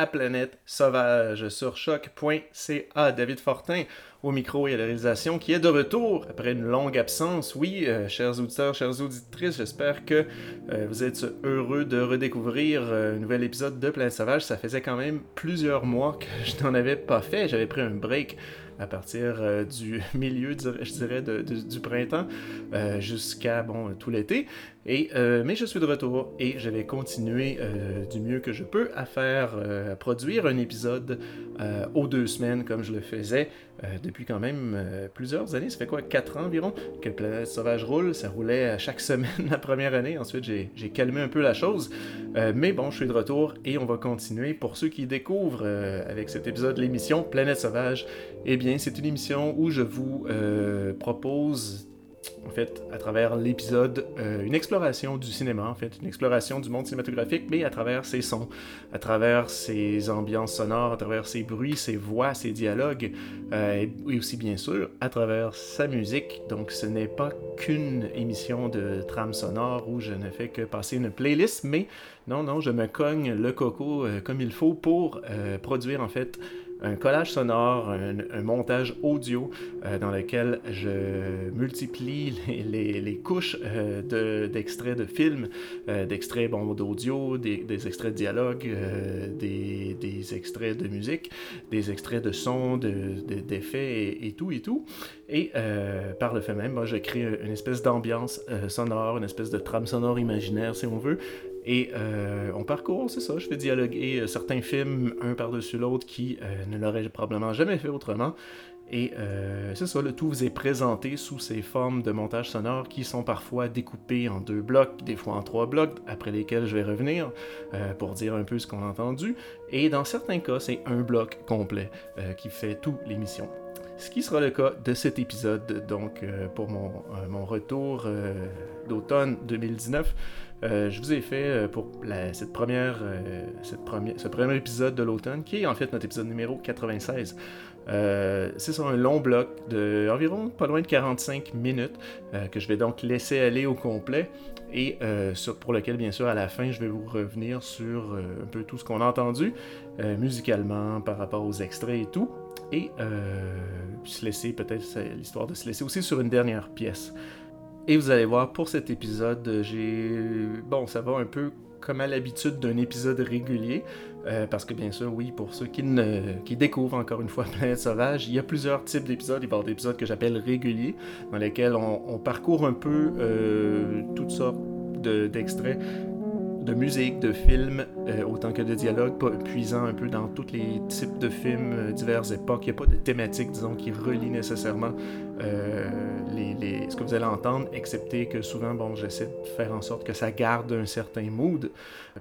à Planète Sauvage sur choc.ca. David Fortin au micro et à la réalisation qui est de retour après une longue absence. Oui, euh, chers auditeurs, chères auditrices, j'espère que euh, vous êtes heureux de redécouvrir euh, un nouvel épisode de Planète Sauvage. Ça faisait quand même plusieurs mois que je n'en avais pas fait. J'avais pris un break à partir du milieu, je dirais, du printemps jusqu'à bon, tout l'été. Euh, mais je suis de retour et je vais continuer du mieux que je peux à faire, à produire un épisode aux deux semaines comme je le faisais depuis quand même plusieurs années. Ça fait quoi, quatre ans environ que Planète Sauvage roule? Ça roulait à chaque semaine la première année. Ensuite, j'ai calmé un peu la chose. mais bon, je suis de retour et on va continuer. Pour ceux qui découvrent avec cet épisode l'émission Planète Sauvage, eh bien, c'est une émission où je vous euh, propose, en fait, à travers l'épisode, euh, une exploration du cinéma, en fait, une exploration du monde cinématographique, mais à travers ses sons, à travers ses ambiances sonores, à travers ses bruits, ses voix, ses dialogues, euh, et aussi, bien sûr, à travers sa musique. Donc, ce n'est pas qu'une émission de trame sonore où je ne fais que passer une playlist, mais non, non, je me cogne le coco comme il faut pour produire, en fait, un collage sonore, un, montage audio euh, dans lequel je multiplie les, couches euh, d'extraits de, films, euh, d'extraits bon, d'audio, des, extraits de dialogue, des, extraits de musique, des extraits de son, d'effets de, et, tout et tout. Et par le fait même, moi, je crée une espèce d'ambiance sonore, une espèce de trame sonore imaginaire, si on veut, et euh, on parcourt, c'est ça, je fais dialoguer euh, certains films un par-dessus l'autre qui euh, ne l'auraient probablement jamais fait autrement. Et c'est ça, le tout vous est présenté sous ces formes de montage sonore qui sont parfois découpées en deux blocs, des fois en trois blocs, après lesquels je vais revenir pour dire un peu ce qu'on a entendu. Et dans certains cas, c'est un bloc complet qui fait toute l'émission. Ce qui sera le cas de cet épisode, donc pour mon, mon retour d'automne 2019. Euh, je vous ai fait euh, pour cette première, euh, cette première, ce premier épisode de l'automne, qui est en fait notre épisode numéro 96. c'est sur un long bloc de pas loin de 45 minutes que je vais donc laisser aller au complet et sur, pour lequel bien sûr à la fin je vais vous revenir sur un peu tout ce qu'on a entendu musicalement par rapport aux extraits et tout et se laisser peut-être l'histoire de se laisser aussi sur une dernière pièce. Et vous allez voir, pour cet épisode, j'ai... Bon, ça va un peu comme à l'habitude d'un épisode régulier, euh, parce que bien sûr, oui, pour ceux qui, découvrent encore une fois Planète Sauvage, il y a plusieurs types d'épisodes. Il y avoir des épisodes que j'appelle réguliers, dans lesquels on, parcourt un peu euh, toutes sortes d'extraits de musique, de films, euh, autant que de dialogues, puisant un peu dans tous les types de films, euh, diverses époques. Il n'y a pas de thématique, disons, qui relie nécessairement euh, ce que vous allez entendre, excepté que souvent, bon, j'essaie de faire en sorte que ça garde un certain mood,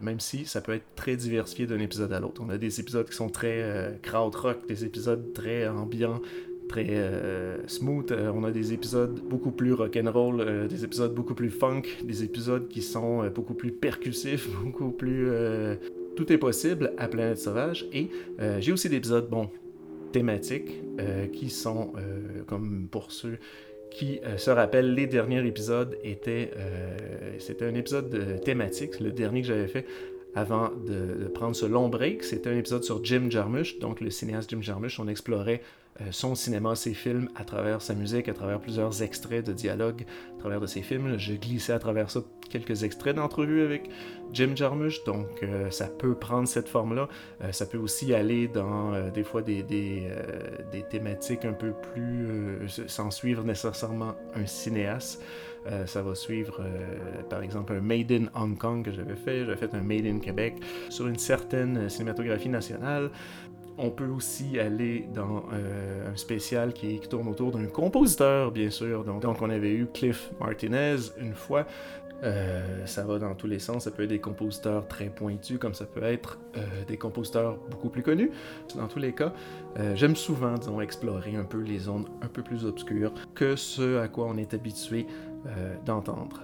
même si ça peut être très diversifié d'un épisode à l'autre. On a des épisodes qui sont très krautrock, des épisodes très ambiants, très euh, smooth. Euh, on a des épisodes beaucoup plus rock'n'roll, euh, des épisodes beaucoup plus funk, des épisodes qui sont beaucoup plus percussifs, beaucoup plus... tout est possible à Planète Sauvage. Et j'ai aussi des épisodes, bon, thématiques, qui sont, comme pour ceux qui se rappellent, les derniers épisodes étaient... C'était un épisode thématique, le dernier que j'avais fait avant de, de, prendre ce long break. C'était un épisode sur Jim Jarmusch, donc le cinéaste Jim Jarmusch. On explorait euh, son cinéma, ses films, à travers sa musique, à travers plusieurs extraits de dialogue, à travers de ses films. Je glissais à travers ça quelques extraits d'entrevues avec Jim Jarmusch, donc euh, ça peut prendre cette forme-là. Euh, ça peut aussi aller dans des fois des, des, des, thématiques un peu plus sans suivre nécessairement un cinéaste. ça va suivre, par exemple, un Made in Hong Kong que j'avais fait. J'avais fait un Made in Québec sur une certaine cinématographie nationale. On peut aussi aller dans euh, un spécial qui, tourne autour d'un compositeur, bien sûr. Donc, on avait eu Cliff Martinez une fois. Euh, ça va dans tous les sens. Ça peut être des compositeurs très pointus, comme ça peut être euh, des compositeurs beaucoup plus connus. Dans tous les cas, j'aime souvent, disons, explorer un peu les zones un peu plus obscures que ce à quoi on est habitué d'entendre.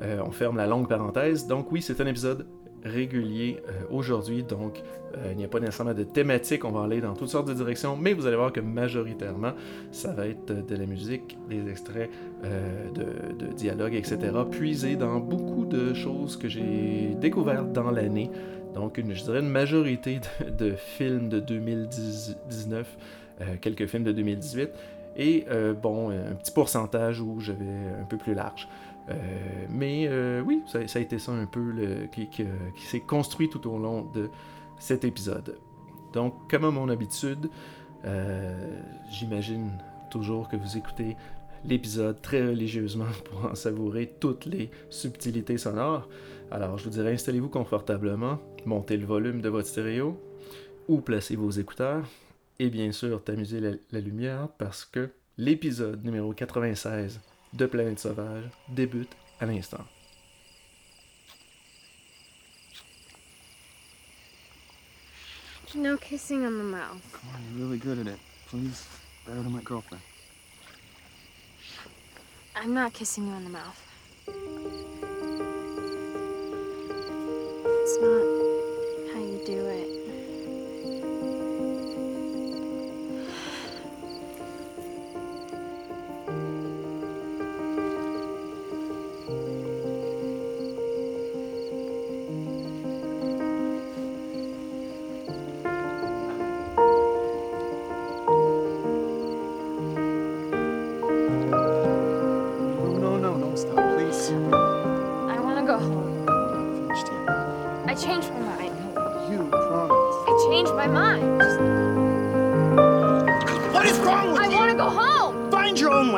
on ferme la longue parenthèse. Donc oui, c'est un épisode régulier euh, aujourd'hui, donc euh, il n'y a pas nécessairement de thématique, on va aller dans toutes sortes de directions, mais vous allez voir que majoritairement, ça va être de la musique, des extraits de, de dialogues, etc., puisés dans beaucoup de choses que j'ai découvertes dans l'année. Donc, une, je dirais une majorité de, films de 2019, quelques films de 2018, et bon, un petit pourcentage où je vais un peu plus large. Euh, mais euh, oui, ça, a été ça un peu le, qui, s'est construit tout au long de cet épisode. Donc, comme à mon habitude, euh, j'imagine toujours que vous écoutez l'épisode très religieusement pour en savourer toutes les subtilités sonores. Alors, je vous dirais, installez-vous confortablement, montez le volume de votre stéréo ou placez vos écouteurs. Et bien sûr, tamisez la lumière parce que l'épisode numéro 96 de Planète Sauvage débute à l'instant. No kissing on the mouth? Come on, you're really good at it. Please, better than my girlfriend. I'm not kissing you on the mouth. It's not how you do it.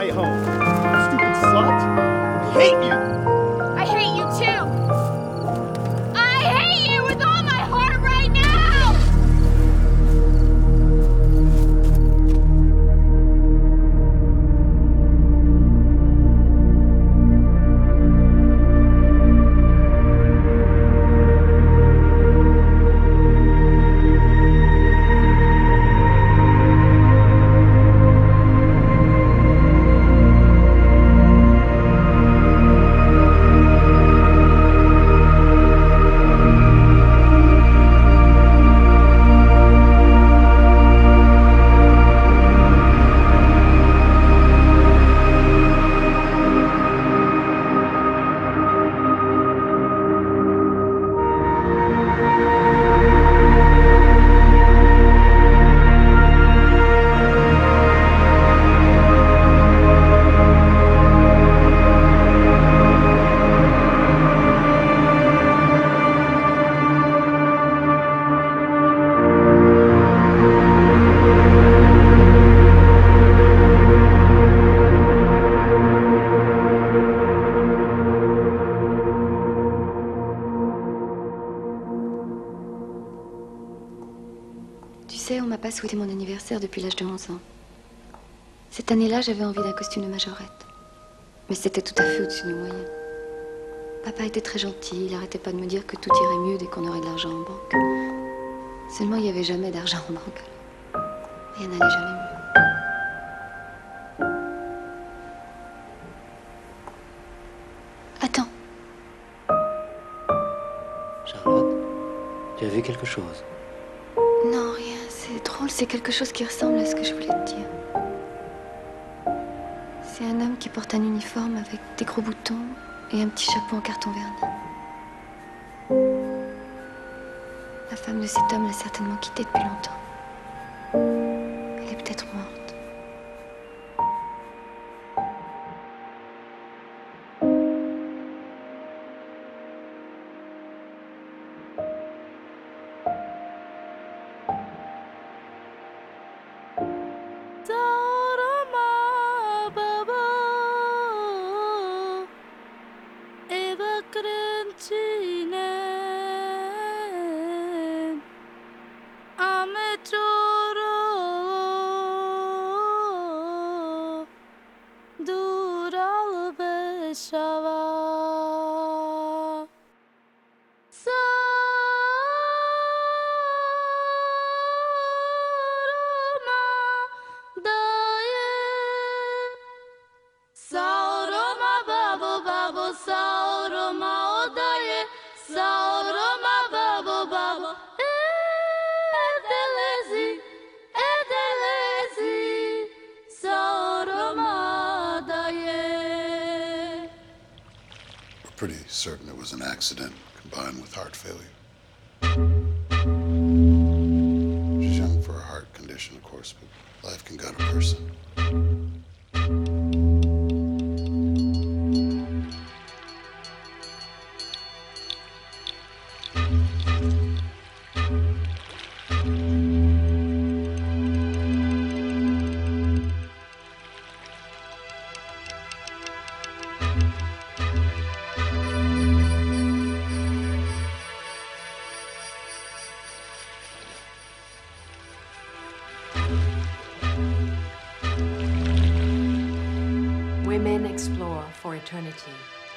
way home. Stupid slut. I hate you. Année-là, j'avais envie d'un costume de majorette. Mais c'était tout à fait au-dessus de mes moyens. Papa était très gentil, il n'arrêtait pas de me dire que tout irait mieux dès qu'on aurait de l'argent en banque. Seulement, il n'y avait jamais d'argent en banque. Rien n'allait jamais mieux. Attends. Charlotte, tu as vu quelque chose? Non, rien c'est quelque chose qui ressemble à ce que je voulais te dire. C'est un homme qui porte un uniforme avec des gros boutons et un petit chapeau en carton verni. La femme de cet homme l'a certainement quitté depuis longtemps. Eternity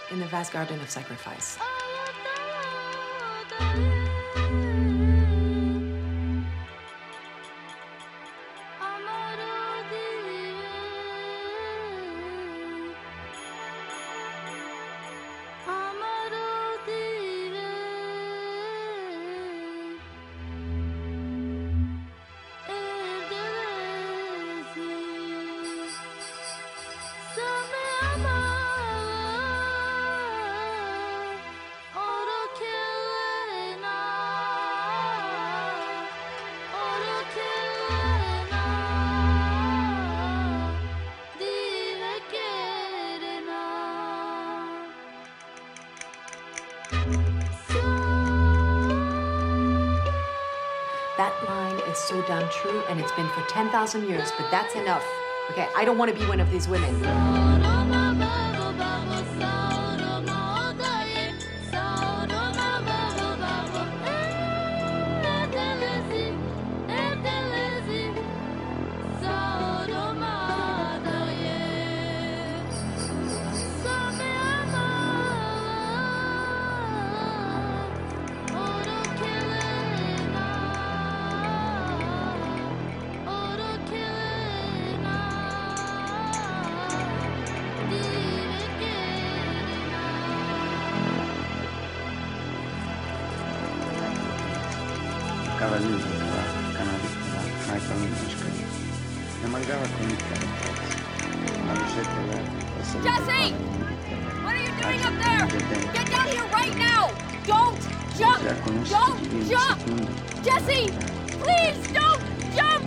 in the vast garden of sacrifice. True, and it's been for 10,000 years, but that's enough. Okay, I don't want to be one of these women. Qua, canalista, Michael Mischke. Ne mancava con il La lucetta verde. Jesse! What are you doing up there? Get down here right now! Don't jump! Don't jump! Jesse! Please don't jump!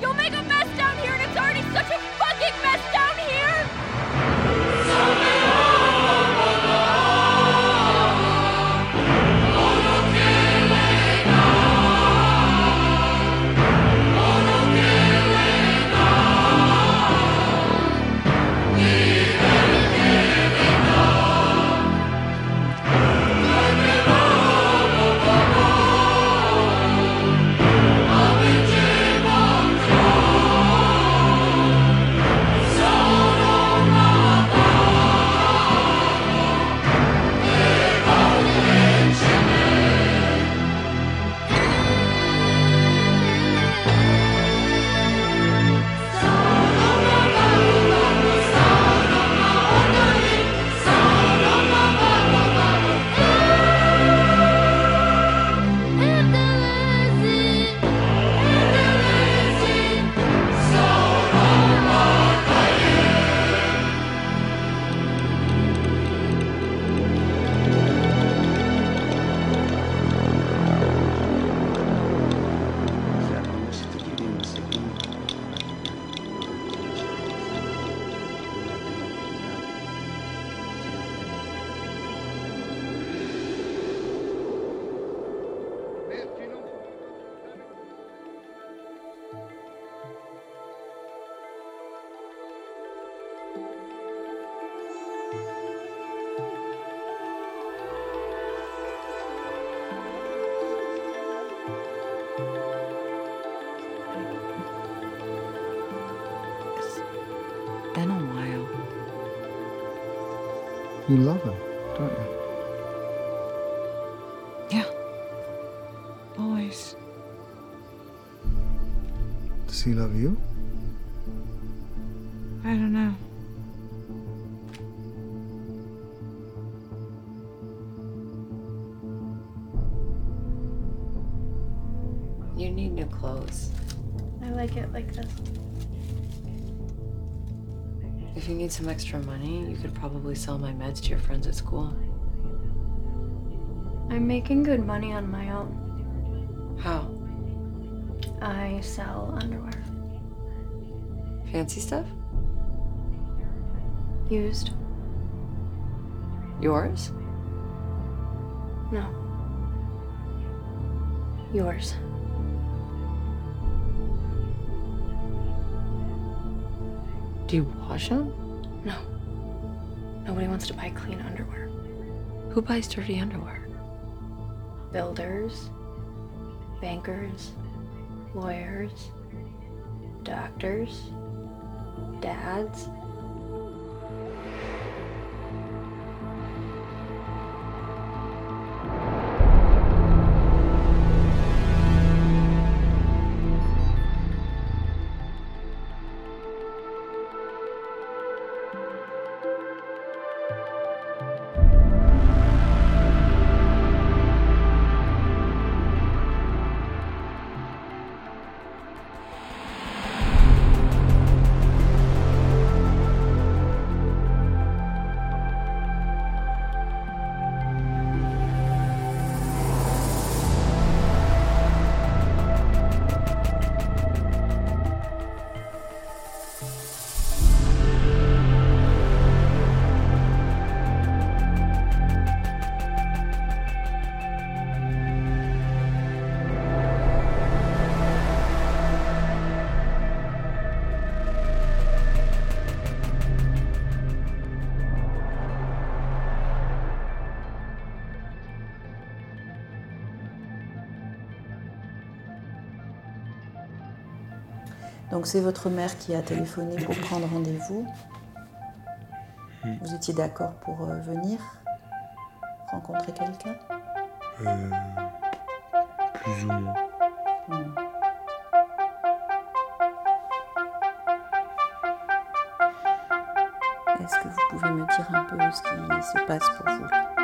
You'll make a mess You love him, need some extra money, you could probably sell my meds to your friends at school. I'm making good money on my own. How? I sell underwear. Fancy stuff? Used. Yours? No. Yours. Do you wash them? No. Nobody wants to buy clean underwear. Who buys dirty underwear? Builders, bankers, lawyers, doctors, dads. Donc c'est votre mère qui a téléphoné pour prendre rendez-vous. Vous étiez d'accord pour euh, venir rencontrer quelqu'un? Euh, plus ou moins. Hmm. Est-ce que vous pouvez me dire un peu ce qui se passe pour vous?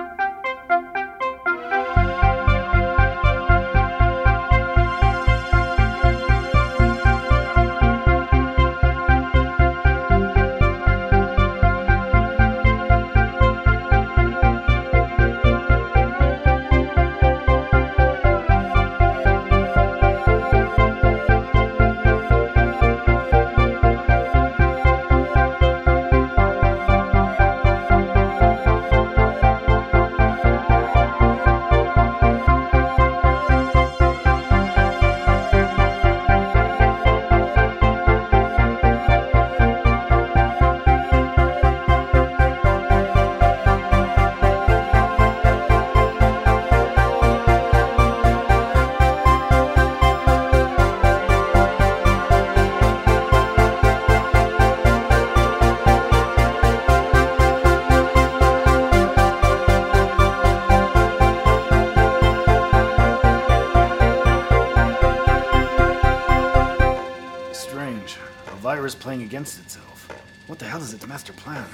Against itself. What the hell is its master plan?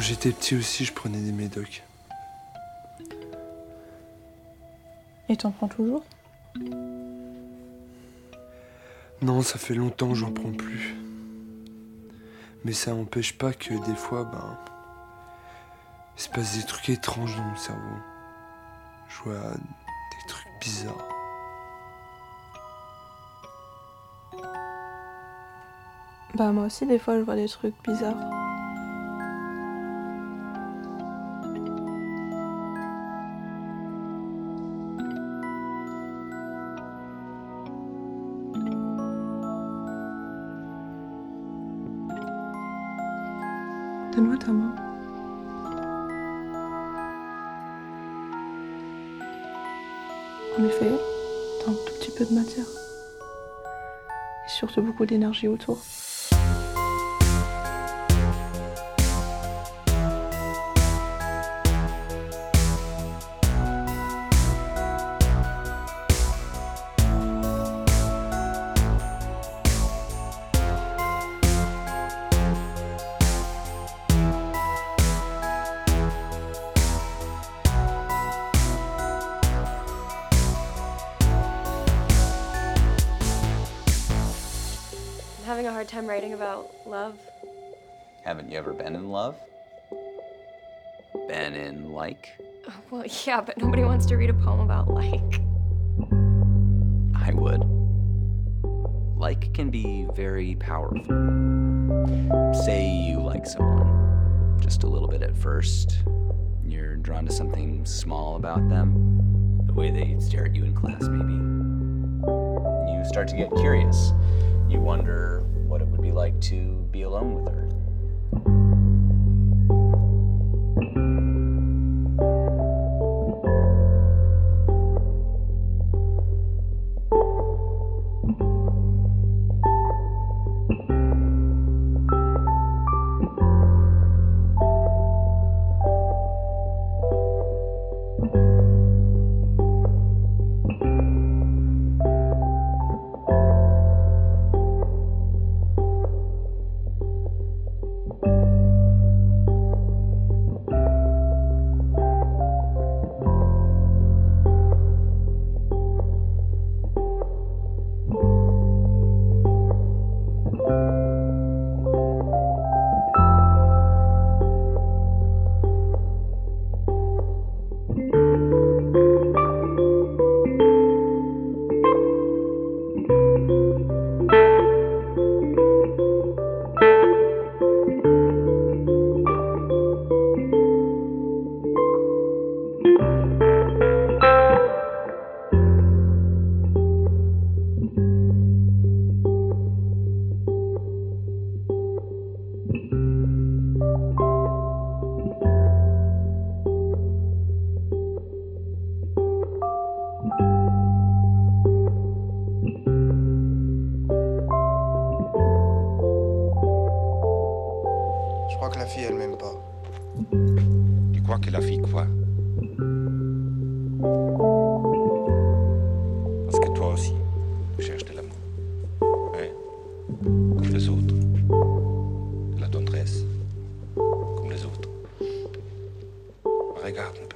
Quand j'étais petit aussi, je prenais des médocs. Et t'en prends toujours? Non, ça fait longtemps que j'en prends plus. Mais ça n'empêche pas que des fois, ben. Il se passe des trucs étranges dans mon cerveau. Je vois des trucs bizarres. Bah moi aussi des fois je vois des trucs bizarres. En effet, t'as un tout petit peu de matière. Et surtout beaucoup d'énergie autour. Love. Haven't you ever been in love? Been in like? Well, yeah, but nobody wants to read a poem about like. I would. Like can be very powerful. Say you like someone just a little bit at first. You're drawn to something small about them, the way they stare at you in class, maybe. You start to get curious. You wonder what it would be like to be alone with her. Beigaben.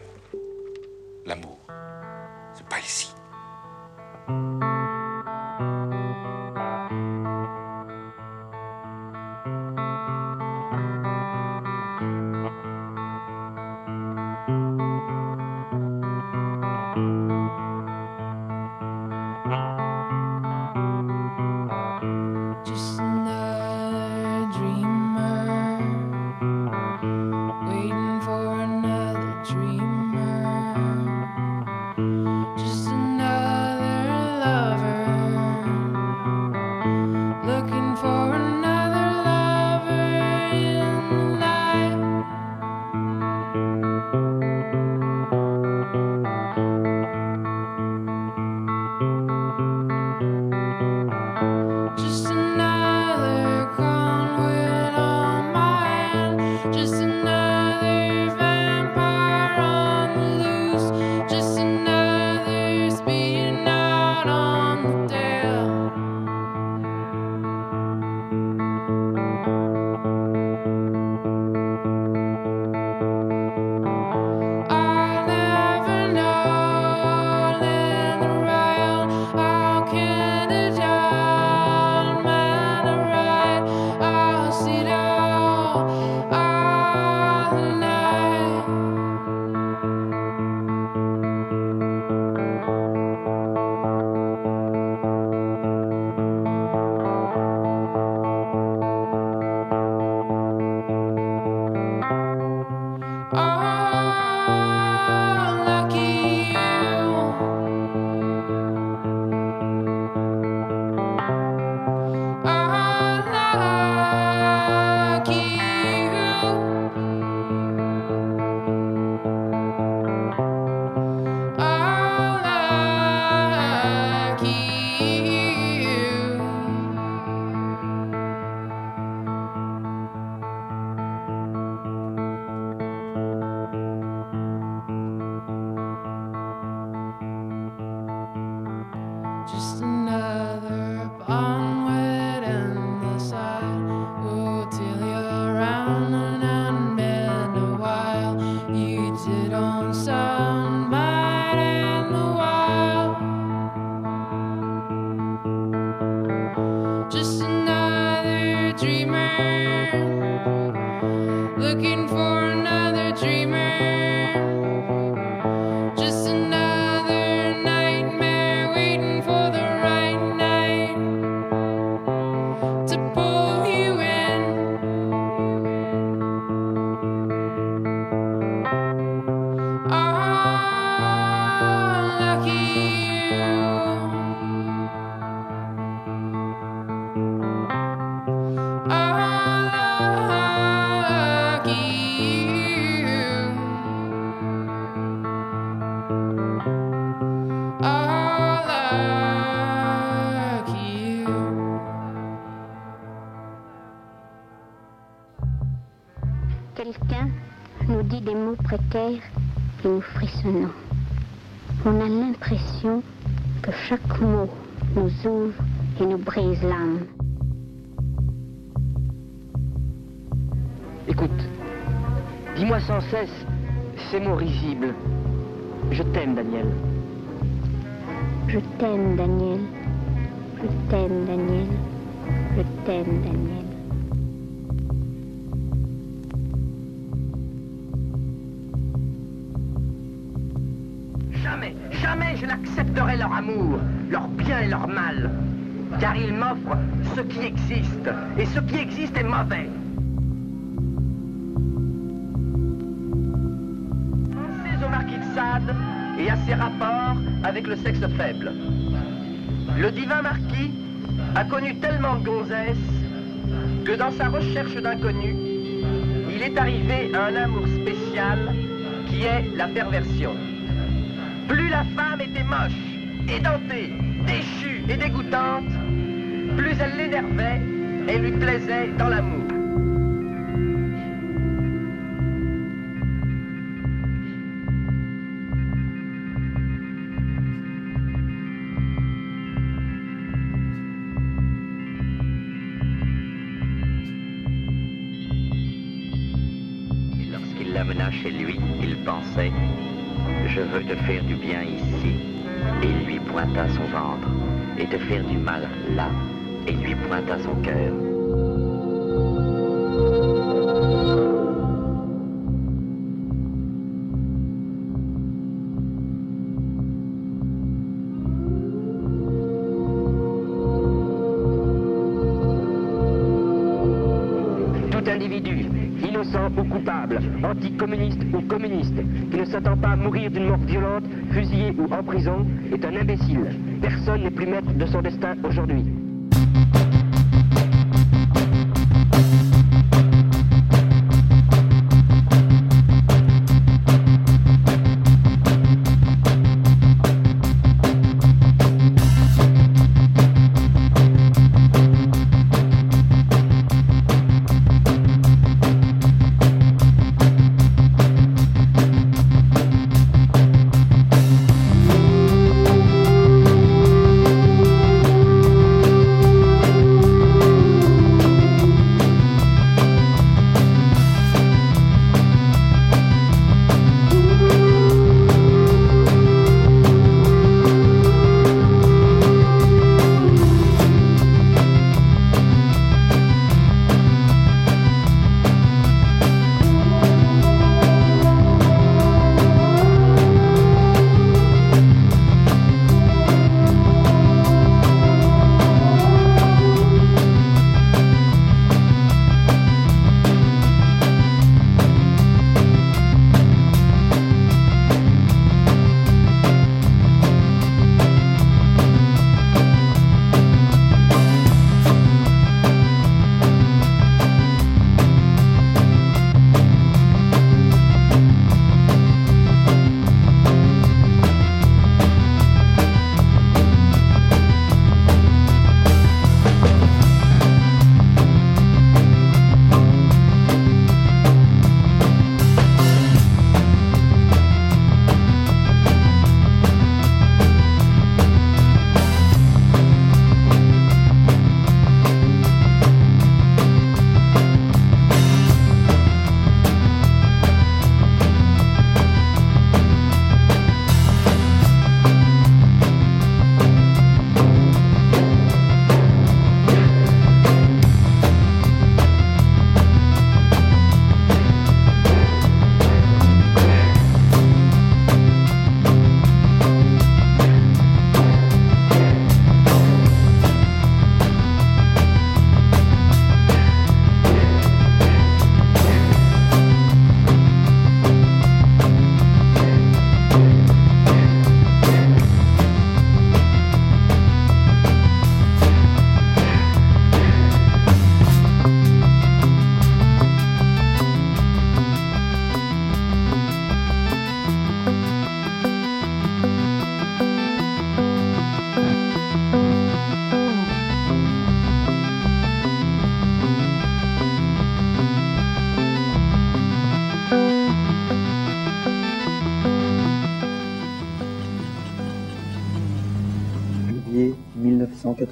Dis-moi sans cesse ces mots risibles. Je t'aime, Daniel. Je t'aime, Daniel. Je t'aime, Daniel. Je t'aime, Daniel. Jamais, jamais je n'accepterai leur amour, leur bien et leur mal. Car ils m'offrent ce qui existe. Et ce qui existe est mauvais. Et à ses rapports avec le sexe faible. Le divin marquis a connu tellement de gonzesses que dans sa recherche d'inconnu, il est arrivé à un amour spécial qui est la perversion. Plus la femme était moche, édentée, déchue et dégoûtante, plus elle l'énervait et lui plaisait dans l'amour. Te faire du bien ici. Et il lui pointa son ventre. Et te faire du mal là. Et lui pointa son cœur. Prison, est un imbécile. Personne n'est plus maître de son destin aujourd'hui.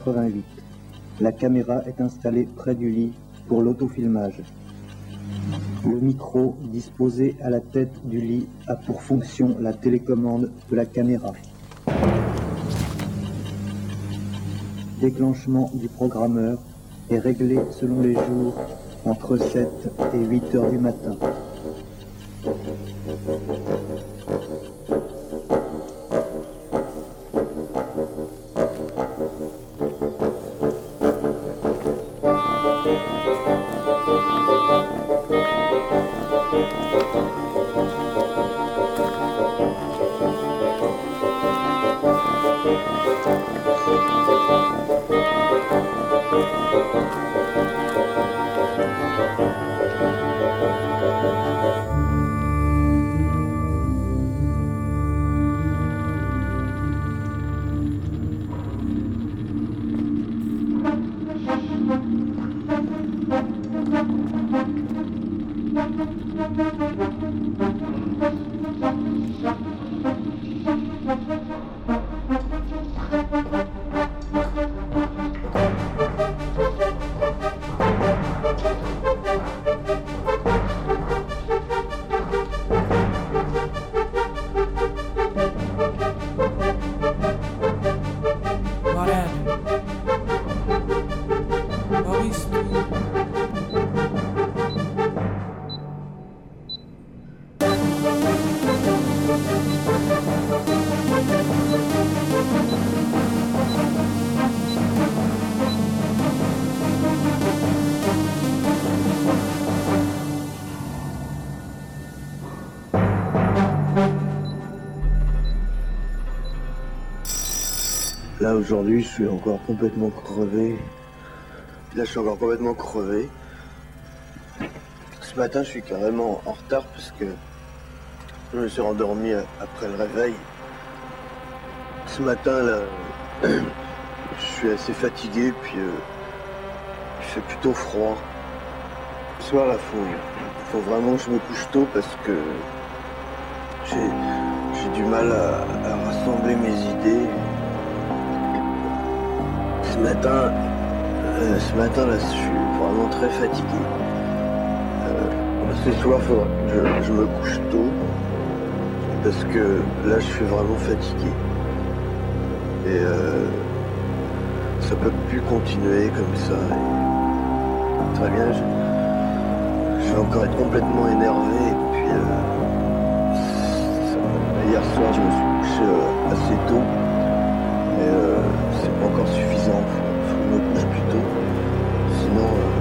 1988. La caméra est installée près du lit pour l'autofilmage. Le micro disposé à la tête du lit a pour fonction la télécommande de la caméra. Déclenchement du programmeur est réglé selon les jours entre 7 et 8 heures du matin. Aujourd'hui, je suis encore complètement crevé. Là, je suis encore complètement crevé. Ce matin, je suis carrément en retard parce que je me suis rendormi après le réveil. Ce matin, là, je suis assez fatigué, puis euh, il fait plutôt froid. Ce soir, là, faut, faut vraiment que je me couche tôt parce que j'ai du mal à rassembler mes idées. Ce matin, euh, ce matin là, je suis vraiment très fatigué. Euh, ce soir, faudra que je, me couche tôt parce que là, je suis vraiment fatigué. Et euh, ça peut plus continuer comme ça. Très bien, je, vais encore être complètement énervé. Et puis, euh, hier soir, je me suis couché assez tôt. Encore suffisant, faut, faut je me couche plus. Sinon,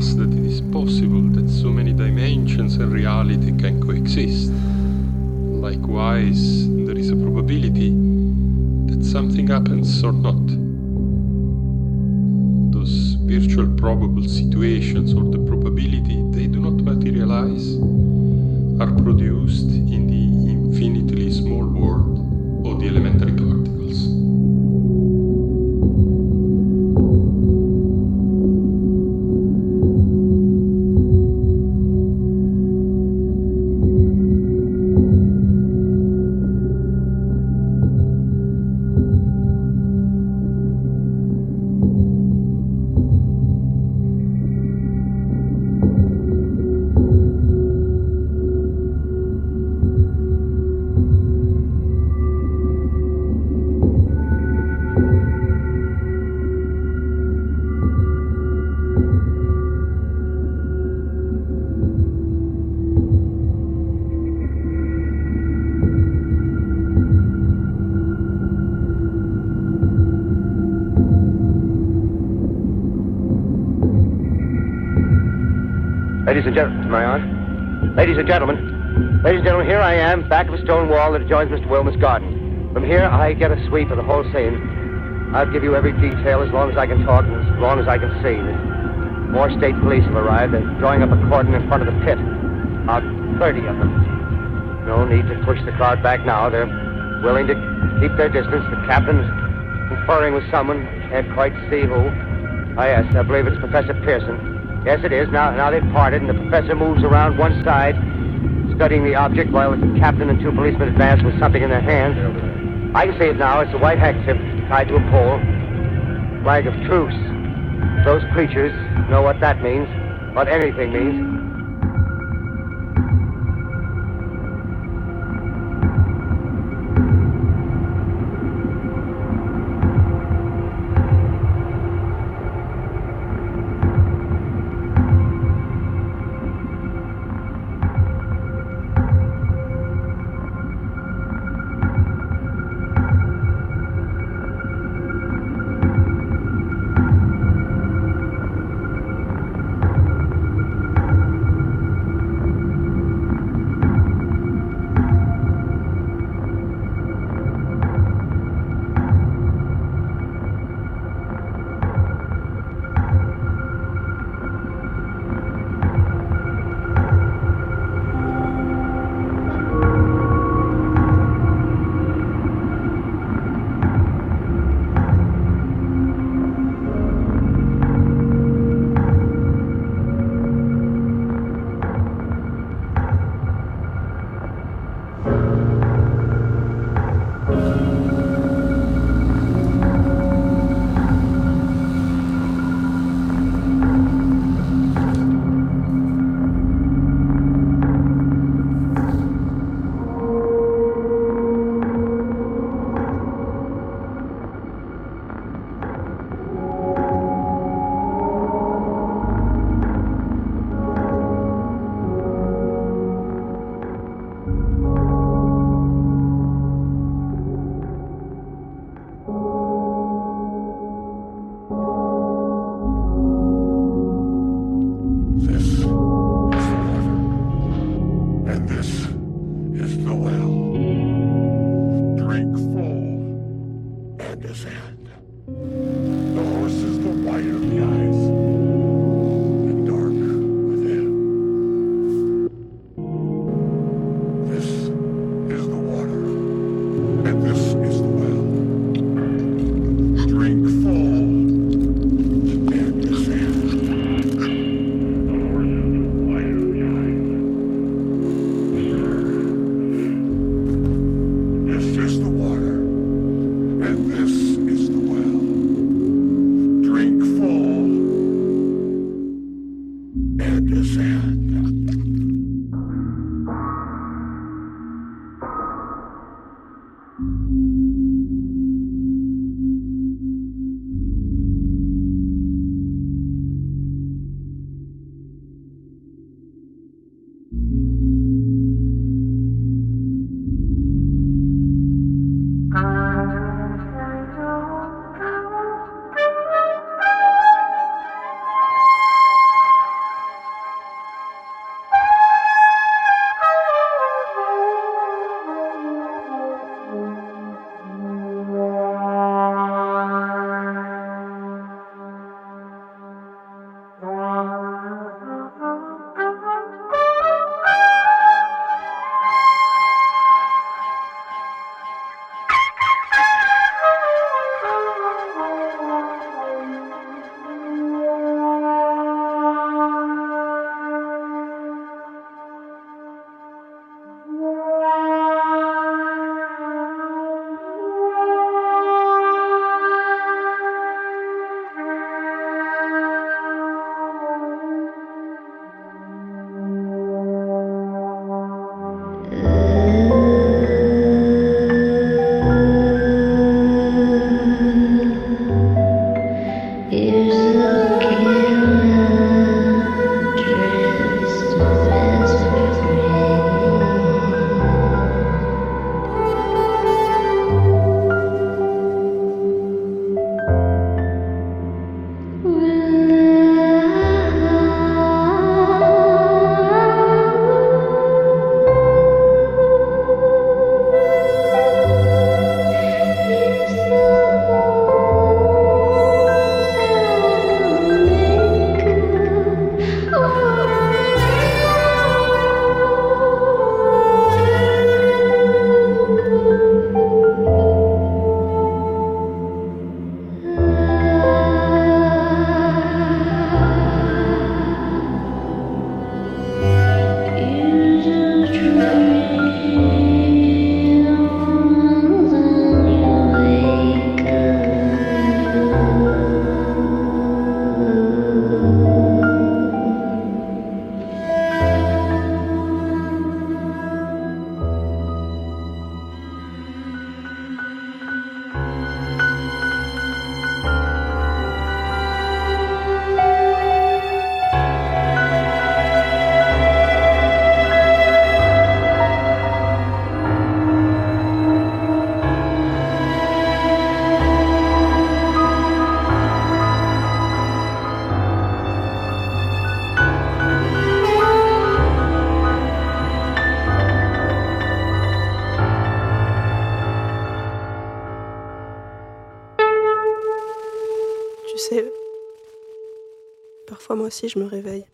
us that it is possible that so many dimensions and reality can coexist. Likewise, Ladies and gentlemen, am I on? Ladies and gentlemen, ladies and gentlemen, here I am, back of a stone wall that adjoins Mr. Wilmer's garden. From here, I get a sweep of the whole scene. I'll give you every detail as long as I can talk and as long as I can see. More state police have arrived. They're drawing up a cordon in front of the pit. About 30 of them. No need to push the crowd back now. They're willing to keep their distance. The captain's conferring with someone. Can't quite see who. Ah, yes, I believe it's Professor Pearson. Yes, it is. Now, now they've parted, and the professor moves around one side, studying the object, while the captain and two policemen advance with something in their hands. I can see it now. It's a white handkerchief tied to a pole. Flag of truce. Those creatures know what that means, what anything means. Je me réveille.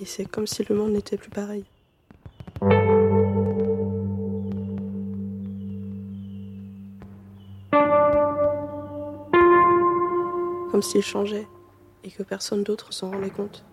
Et c'est comme si le monde n'était plus pareil. Comme s'il changeait et que personne d'autre s'en rendait compte.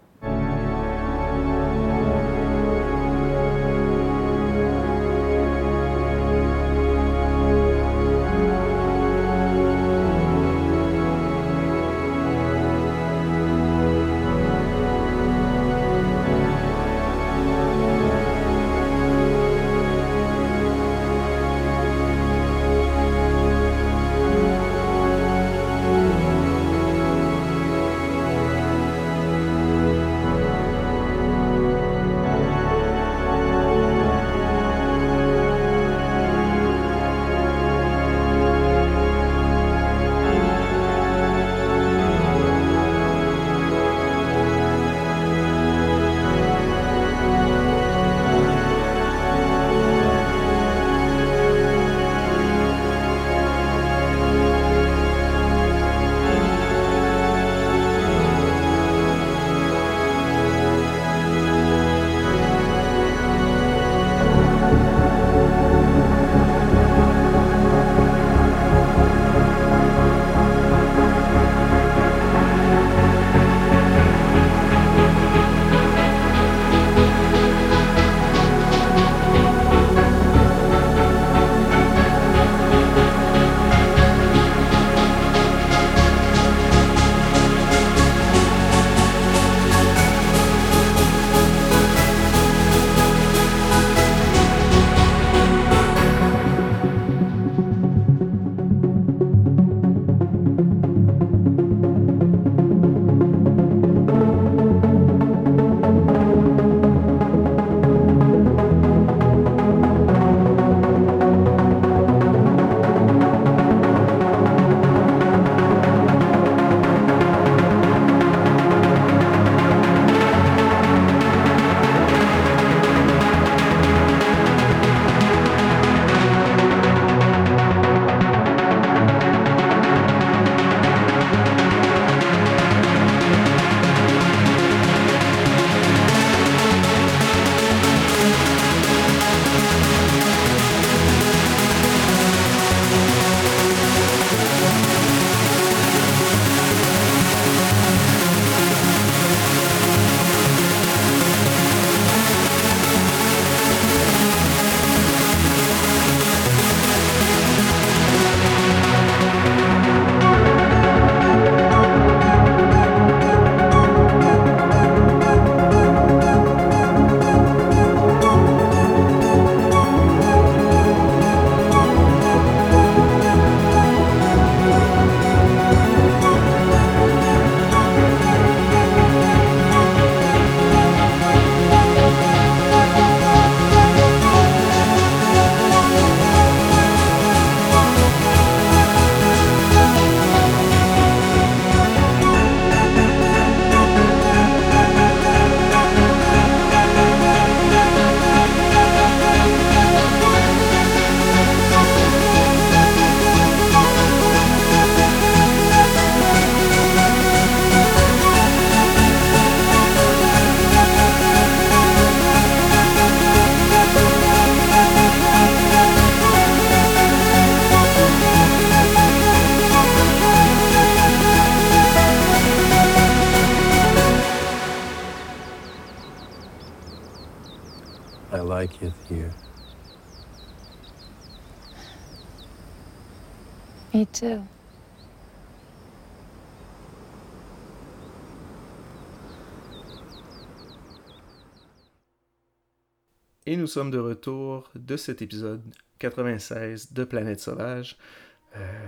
Nous sommes de retour de cet épisode 96 de Planète Sauvage.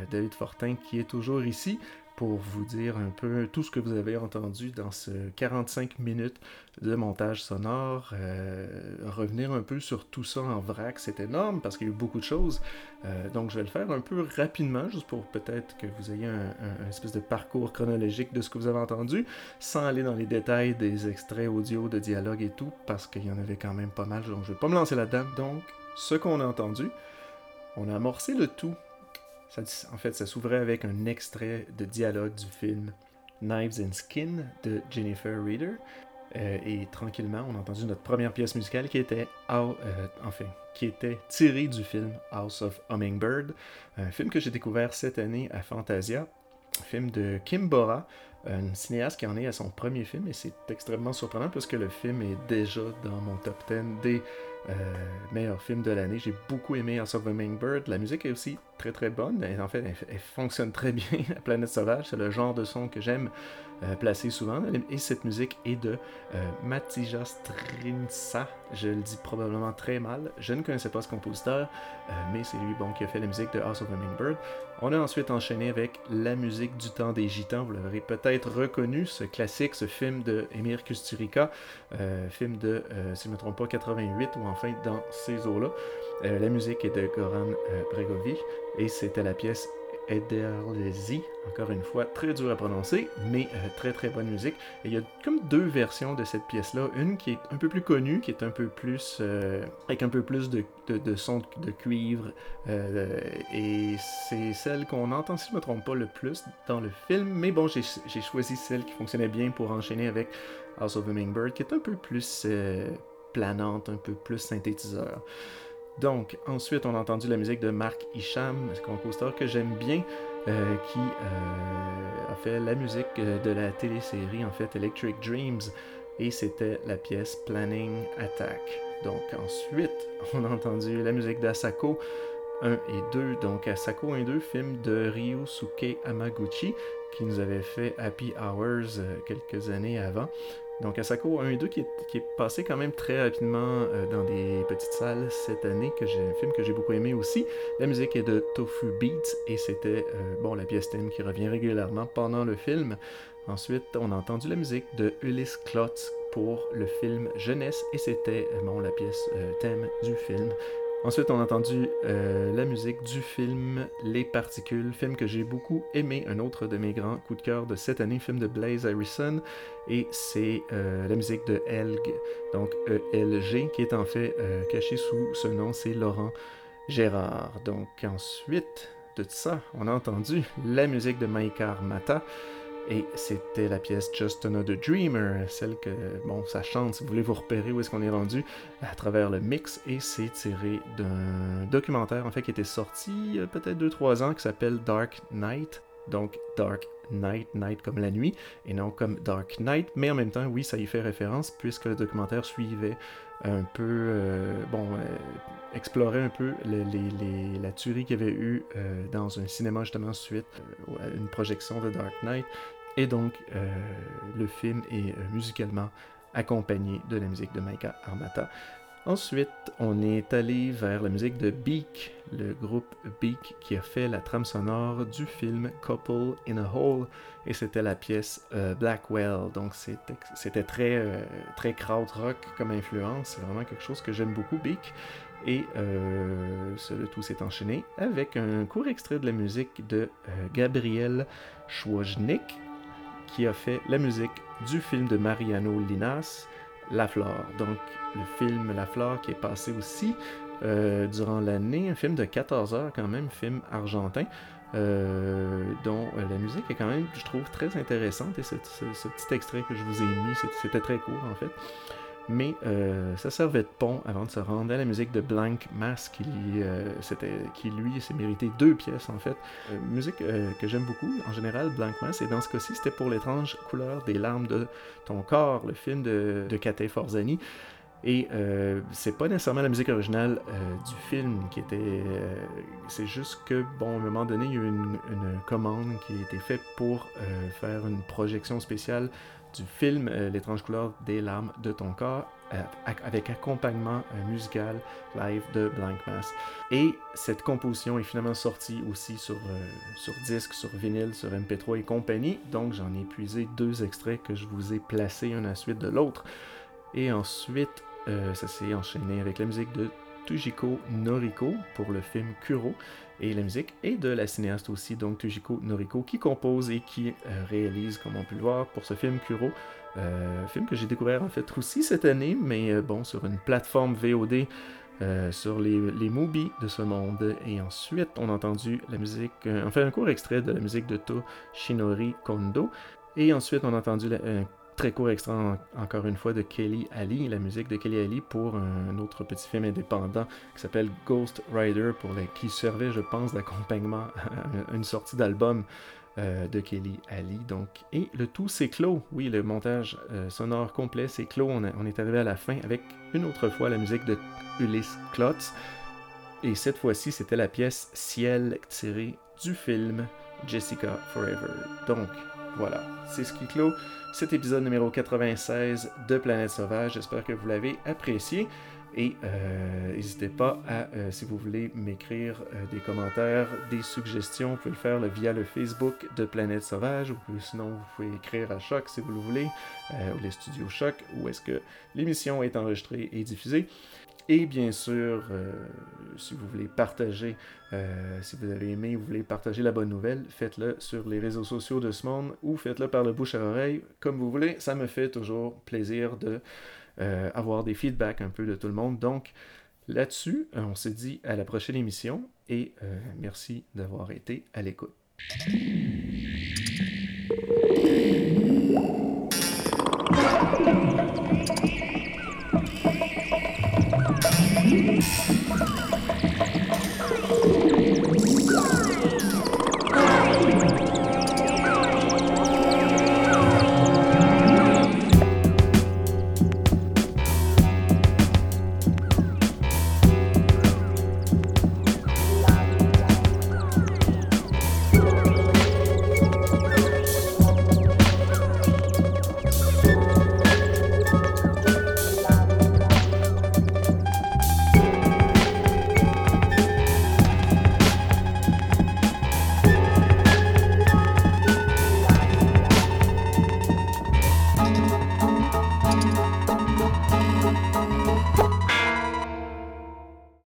David Fortin qui est toujours ici pour vous dire un peu tout ce que vous avez entendu dans ce 45 minutes de montage sonore, euh, revenir un peu sur tout ça en vrac, c'est énorme parce qu'il y a eu beaucoup de choses. Euh, donc je vais le faire un peu rapidement, juste pour peut-être que vous ayez un, espèce de parcours chronologique de ce que vous avez entendu, sans aller dans les détails des extraits audio, de dialogue et tout, parce qu'il y en avait quand même pas mal, donc je vais pas me lancer là-dedans. Donc, ce qu'on a entendu, on a amorcé le tout en fait, ça s'ouvrait avec un extrait de dialogue du film Knives and Skin de Jennifer Reader. Euh, et tranquillement, on a entendu notre première pièce musicale qui était, euh, enfin, qui était tirée du film House of Hummingbird, un film que j'ai découvert cette année à Fantasia, un film de Kim Bora, un cinéaste qui en est à son premier film, et c'est extrêmement surprenant parce que le film est déjà dans mon top 10 des euh, meilleur film de l'année. J'ai beaucoup aimé House of the Bird. La musique est aussi très très bonne. en fait, elle, fonctionne très bien. La planète sauvage, c'est le genre de son que j'aime euh, placer souvent. Et cette musique est de euh, Matija Strinsa. Je le dis probablement très mal. Je ne connaissais pas ce compositeur, mais c'est lui bon, qui a fait la musique de House of the Bird. On a ensuite enchaîné avec la musique du temps des Gitans. Vous l'aurez peut-être reconnu, ce classique, ce film de Emir Kusturica, film de, si je ne me trompe pas, 88 ou enfin dans ces eaux-là. Euh, la musique est de Goran euh, Bregovic et c'était la pièce Ederlezi, encore une fois, très dur à prononcer, mais euh, très très bonne musique. Et il y a comme deux versions de cette pièce-là. Une qui est un peu plus connue, qui est un peu plus. avec un peu plus de, de, son de cuivre. et c'est celle qu'on entend, si je ne me trompe pas, le plus dans le film. Mais bon, j'ai choisi celle qui fonctionnait bien pour enchaîner avec House of Hummingbird, qui est un peu plus planante, un peu plus synthétiseur. Donc, ensuite, on a entendu la musique de Mark Isham, un compositeur que j'aime bien, euh, qui euh, a fait la musique euh, de la télésérie, en fait, Electric Dreams, et c'était la pièce Planning Attack. Donc, ensuite, on a entendu la musique d'Asako 1 et 2. Donc, Asako 1 et 2, film de Ryusuke Amaguchi, qui nous avait fait Happy Hours quelques années avant. Donc Asako 1 et 2 qui est, passé quand même très rapidement euh, dans des petites salles cette année, que j'ai un film que j'ai beaucoup aimé aussi. La musique est de Tofu Beats et c'était euh, bon la pièce thème qui revient régulièrement pendant le film. Ensuite, on a entendu la musique de Ulysse Klotz pour le film Jeunesse et c'était euh, bon la pièce thème du film. Ensuite, on a entendu euh, la musique du film Les Particules, film que j'ai beaucoup aimé, un autre de mes grands coups de cœur de cette année, film de Blaze Harrison, et c'est euh, la musique de Elg, donc ELG, qui est en fait euh, caché sous ce nom, c'est Laurent Gérard. Donc ensuite de ça, on a entendu la musique de Maïkar Mata, et c'était la pièce Just Another Dreamer, celle que, bon, ça chante, si vous voulez vous repérer où est-ce qu'on est rendu, à travers le mix, et c'est tiré d'un documentaire, en fait, qui était sorti a peut-être 2-3 ans, qui s'appelle Dark Night, donc Dark Night, Night comme la nuit, et non comme Dark Night, mais en même temps, oui, ça y fait référence, puisque le documentaire suivait un peu, euh, bon, euh, explorait un peu la tuerie qu'il y avait eu euh, dans un cinéma justement suite à une projection de Dark Knight. Et donc, le film est musicalement accompagné de la musique de Maika Armata. Ensuite, on est allé vers la musique de Beak, le groupe Beak qui a fait la trame sonore du film Couple in a Hole, et c'était la pièce euh, Blackwell. Donc c'était très, euh, très krautrock comme influence, c'est vraiment quelque chose que j'aime beaucoup, Beak. Et euh, le tout s'est enchaîné avec un court extrait de la musique de euh, Gabriel Schwojnik, qui a fait la musique du film de Mariano Linas, La Flore. Donc le film La Flore qui est passé aussi euh, durant l'année, un film de 14 heures quand même, film argentin. Euh, dont euh, la musique est quand même, je trouve, très intéressante. Et ce, petit extrait que je vous ai mis, c'était très court en fait. Mais ça servait de pont avant de se rendre à la musique de Blank Mass, qui, qui lui s'est mérité deux pièces en fait. musique que j'aime beaucoup en général, Blank Mass, et dans ce cas-ci, c'était pour l'étrange couleur des larmes de ton corps, le film de, de Kate Forzani. Et euh, c'est pas nécessairement la musique originale euh, du film qui était. euh, c'est juste que, bon, à un moment donné, il y a eu une, une commande qui a été faite pour euh, faire une projection spéciale du film euh, L'étrange couleur des larmes de ton corps euh, avec accompagnement euh, musical live de Blank Mass. Et cette composition est finalement sortie aussi sur, sur disque, sur vinyle, sur MP3 et compagnie. Donc j'en ai puisé deux extraits que je vous ai placés un à la suite de l'autre. Et ensuite, ça s'est enchaîné avec la musique de Tujiko Noriko pour le film Kuro. Et la musique est de la cinéaste aussi, donc Tujiko Noriko, qui compose et qui euh, réalise, comme on peut le voir, pour ce film Kuro. Euh, film que j'ai découvert en fait aussi cette année, mais euh, bon, sur une plateforme VOD sur les, les Mubi de ce monde. Et ensuite, on a entendu la musique, euh, enfin un court extrait de la musique de Toshinori Kondo. Et ensuite, on a entendu un très court extrait en- encore une fois de Kelly Ali, la musique de Kelly Ali pour un autre petit film indépendant qui s'appelle Ghost Rider, pour les, qui servait, je pense, d'accompagnement à une sortie d'album euh, de Kelly Ali. Donc, et le tout c'est clos. Oui, le montage euh, sonore complet c'est clos. On est arrivé à la fin avec une autre fois la musique de Ulysse Klotz. Et cette fois-ci, c'était la pièce Ciel tirée du film Jessica Forever. Donc, voilà, c'est ce qui clôt cet épisode numéro 96 de Planète Sauvage. J'espère que vous l'avez apprécié. Et euh, n'hésitez pas à, euh, si vous voulez m'écrire euh, des commentaires, des suggestions, vous pouvez le faire via le Facebook de Planète Sauvage, ou sinon vous pouvez écrire à Choc si vous le voulez, ou les studios Choc, où est-ce que l'émission est enregistrée et diffusée. Et bien sûr, euh, si vous voulez partager, euh, si vous avez aimé, vous voulez partager la bonne nouvelle, faites-le sur les réseaux sociaux de ce monde ou faites-le par le bouche à oreille, comme vous voulez. Ça me fait toujours plaisir de euh, avoir des feedbacks un peu de tout le monde. Donc, là-dessus, on se dit à la prochaine émission et merci d'avoir été à l'écoute. Come on.